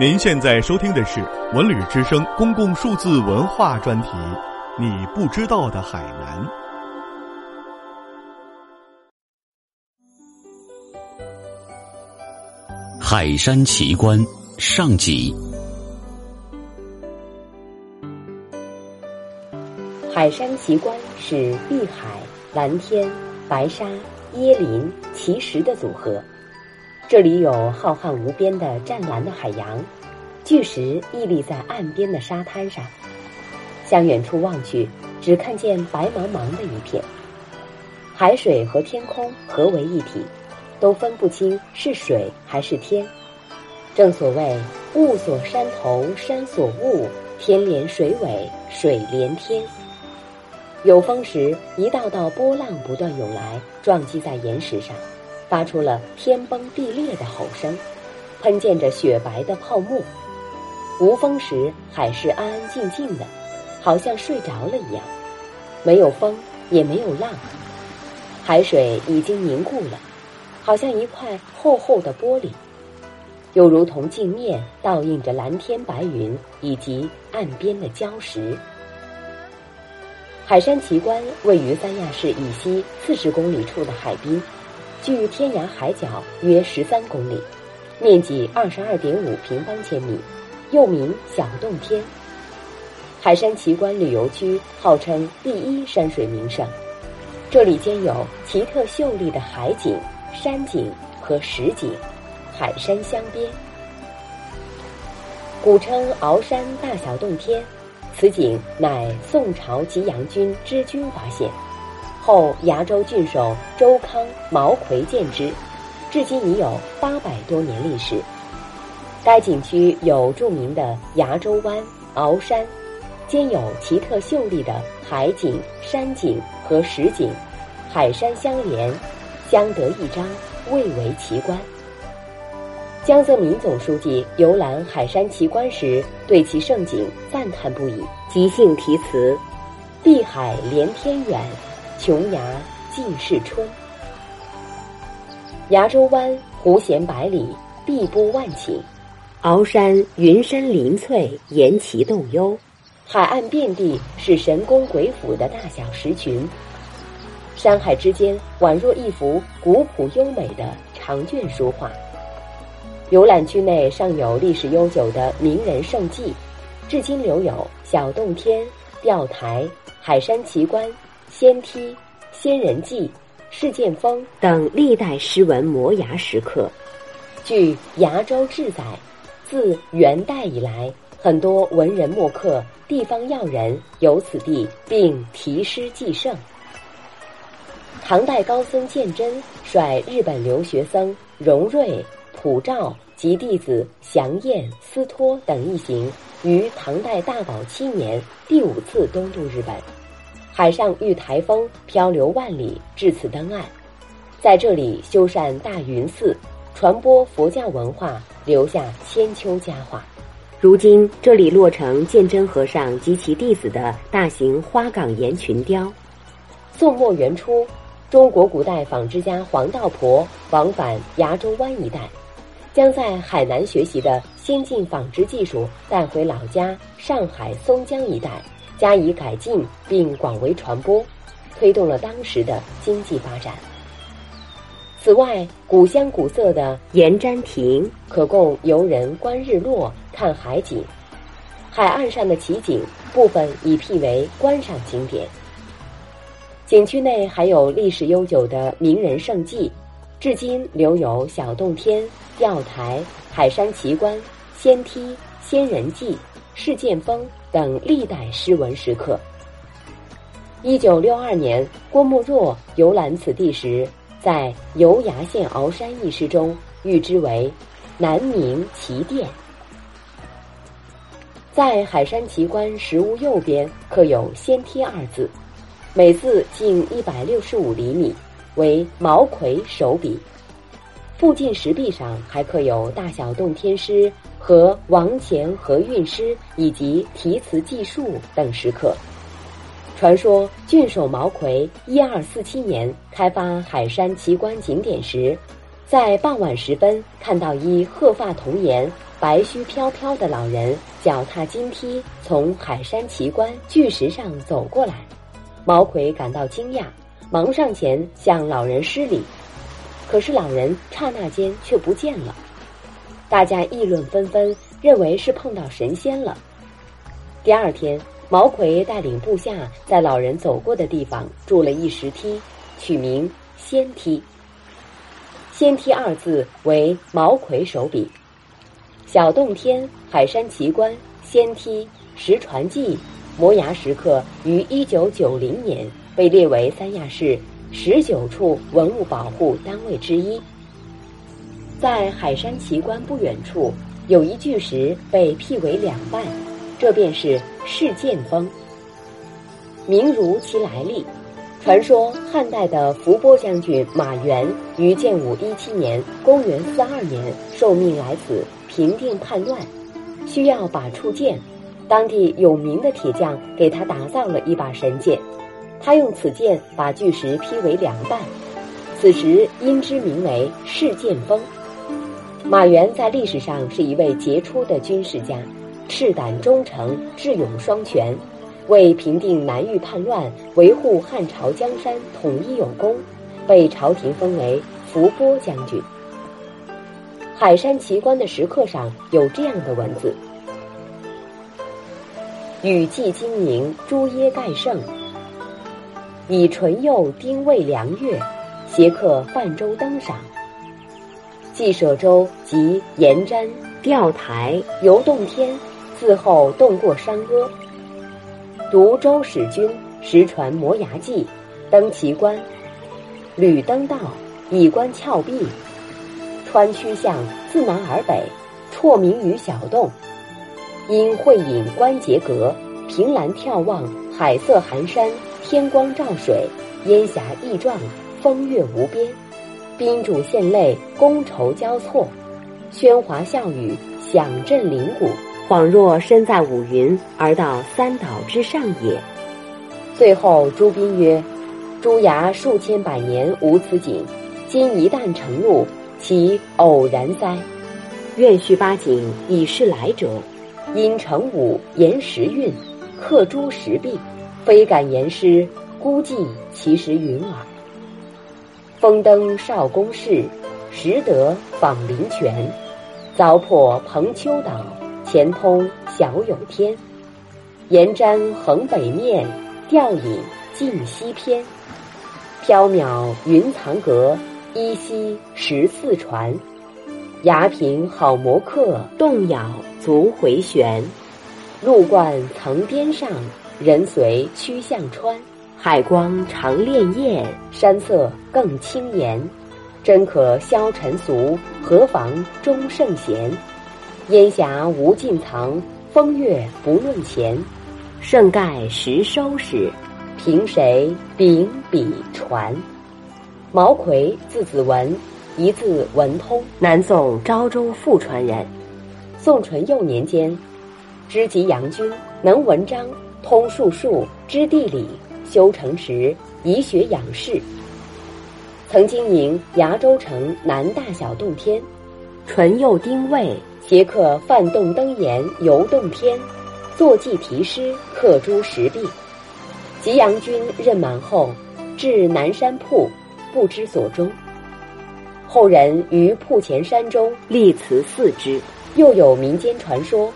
您现在收听的是文旅之声公共数字文化专题，《你不知道的海南》。海山奇观上集。海山奇观是碧海、蓝天、白沙、椰林、奇石的组合。这里有浩瀚无边的湛蓝的海洋，巨石屹立在岸边的沙滩上，向远处望去，只看见白茫茫的一片。海水和天空合为一体，都分不清是水还是天。正所谓“雾锁山头山锁雾，天连水尾水连天”。有风时，一道道波浪不断涌来，撞击在岩石上。发出了天崩地裂的吼声，喷溅着雪白的泡沫。无风时，海是安安静静的，好像睡着了一样，没有风，也没有浪，海水已经凝固了，好像一块厚厚的玻璃，又如同镜面倒映着蓝天白云以及岸边的礁石。海山奇观位于三亚市以西四十公里处的海滨。距天涯海角约十三公里，面积二十二点五平方千米，又名小洞天。海山奇观旅游区号称第一山水名胜，这里兼有奇特秀丽的海景、山景和石景，海山相边。古称鳌山大小洞天，此景乃宋朝吉阳君知君发现。后崖州郡守周康、毛奎建之，至今已有八百多年历史。该景区有著名的崖州湾、鳌山，兼有奇特秀丽的海景、山景和石景，海山相连，相得益彰，蔚为奇观。江泽民总书记游览海山奇观时，对其胜景赞叹不已，即兴题词：“碧海连天远。”琼崖尽是春，崖州湾湖衔百里，碧波万顷；鳌山云深林翠，岩奇洞幽，海岸遍地是神功鬼斧的大小石群，山海之间宛若一幅古朴优美的长卷书画。游览区内尚有历史悠久的名人胜迹，至今留有小洞天、钓台、海山奇观。仙梯、仙人记、事件峰等历代诗文摩崖石刻。据《崖州志》载，自元代以来，很多文人墨客、地方要人游此地，并题诗记胜。唐代高僧鉴真率日本留学僧荣瑞、普照及弟子祥彦、司托等一行，于唐代大宝七年第五次东渡日本。海上遇台风，漂流万里，至此登岸，在这里修缮大云寺，传播佛教文化，留下千秋佳话。如今这里落成鉴真和尚及其弟子的大型花岗岩群雕。宋末元初，中国古代纺织家黄道婆往返崖州湾一带，将在海南学习的先进纺织技术带回老家上海松江一带。加以改进并广为传播，推动了当时的经济发展。此外，古香古色的盐毡亭可供游人观日落、看海景。海岸上的奇景部分已辟为观赏景点。景区内还有历史悠久的名人胜迹，至今留有小洞天、钓台、海山奇观、仙梯、仙人记、事件峰。等历代诗文石刻。一九六二年，郭沫若游览此地时，在《游崖县鳌山》一诗中誉之为“南明奇殿”。在海山奇观石屋右边刻有“仙梯”二字，每字近一百六十五厘米，为毛奎手笔。附近石壁上还刻有大小洞天诗。和王前和韵诗以及题词记述等石刻。传说郡守毛奎一二四七年开发海山奇观景点时，在傍晚时分看到一鹤发童颜、白须飘飘的老人脚踏金梯从海山奇观巨石上走过来，毛奎感到惊讶，忙上前向老人施礼，可是老人刹那间却不见了。大家议论纷纷，认为是碰到神仙了。第二天，毛奎带领部下在老人走过的地方筑了一石梯，取名仙梯。仙梯二字为毛奎手笔。小洞天、海山奇观、仙梯、石船记、摩崖石刻于一九九零年被列为三亚市十九处文物保护单位之一。在海山奇观不远处，有一巨石被劈为两半，这便是释剑峰。名如其来历。传说汉代的伏波将军马援于建武一七年（公元四二年）受命来此平定叛乱，需要把触剑。当地有名的铁匠给他打造了一把神剑，他用此剑把巨石劈为两半，此时因之名为释剑峰。马援在历史上是一位杰出的军事家，赤胆忠诚，智勇双全。为平定南域叛乱、维护汉朝江山统一有功，被朝廷封为伏波将军。海山奇观的石刻上有这样的文字：“雨霁金凝朱耶盖胜，以纯釉丁未良月，携刻泛舟登赏。记舍舟及沿瞻钓台游洞天，自后动过山阿。”读周使君石传摩崖记，登奇观，屡登道，以观峭壁。穿曲向自南而北，绰名于小洞。因会饮关节阁，凭栏眺望，海色寒山，天光照水，烟霞异状，风月无边。宾主献泪，觥筹交错，喧哗笑语，响震灵谷。恍若身在五云，而到三岛之上也。最后朱宾曰：“朱崖数千百年无此景，今一旦成入，其偶然哉？愿续八景以示来者。因成武言时运，刻诸石壁，非敢言诗，孤寂其实云耳。风登少公室，时得访灵泉，凿破蓬丘岛。”前通小有天，岩瞻横北面，吊影近西偏。缥缈云藏阁，依稀十四船。崖平好摩客，动摇足回旋。路贯层巅上，人随曲向川。海光长潋滟，山色更清妍。真可消尘俗，何妨终圣贤？烟霞无尽藏，风月不论前。盛盖实收拾，凭谁秉笔传？毛奎字子文，一字文通，南宋昭州富川人。宋淳佑年间，知及杨君，能文章，通术数，知地理，修城池，以学养士。曾经营崖州城南大小洞天，淳佑丁未。杰克泛洞登岩游洞天，坐骑题诗刻诸石壁。吉阳君任满后，至南山铺，不知所终。后人于铺前山中立祠祀之。又有民间传说，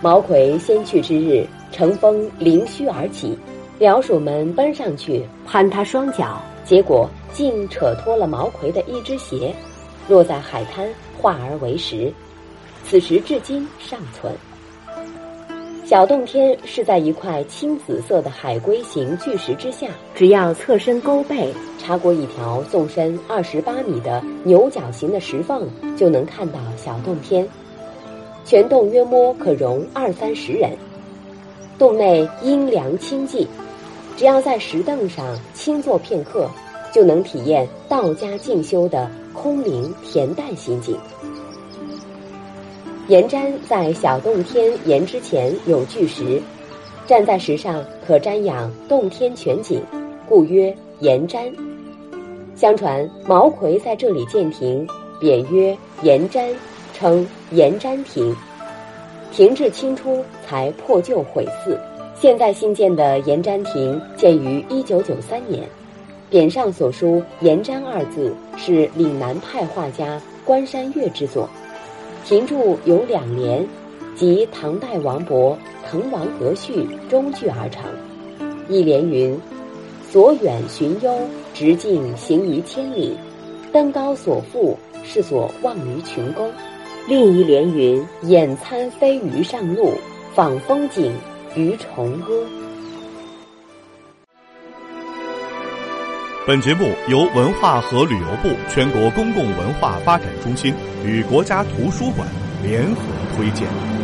毛奎先去之日，乘风凌虚而起，僚属们奔上去攀他双脚，结果竟扯脱了毛奎的一只鞋，落在海滩，化而为石。此时至今尚存。小洞天是在一块青紫色的海龟形巨石之下，只要侧身勾背，插过一条纵深二十八米的牛角形的石缝，就能看到小洞天。全洞约摸可容二三十人。洞内阴凉清寂，只要在石凳上轻坐片刻，就能体验道家静修的空灵恬淡心境。岩瞻在小洞天岩之前有巨石，站在石上可瞻仰洞天全景，故曰岩瞻。相传毛奎在这里建亭，匾曰岩瞻，称岩瞻亭。停滞清初才破旧毁寺。现在新建的延瞻亭建于一九九三年，匾上所书“延瞻”二字是岭南派画家关山月之作。亭柱有两联，即唐代王勃《滕王阁序》中句而成。一联云：“所远寻幽，直径行于千里；登高所赋，是所望于群公。”另一连云：“眼参飞鱼上路，访风景。”于崇歌。本节目由文化和旅游部全国公共文化发展中心与国家图书馆联合推荐。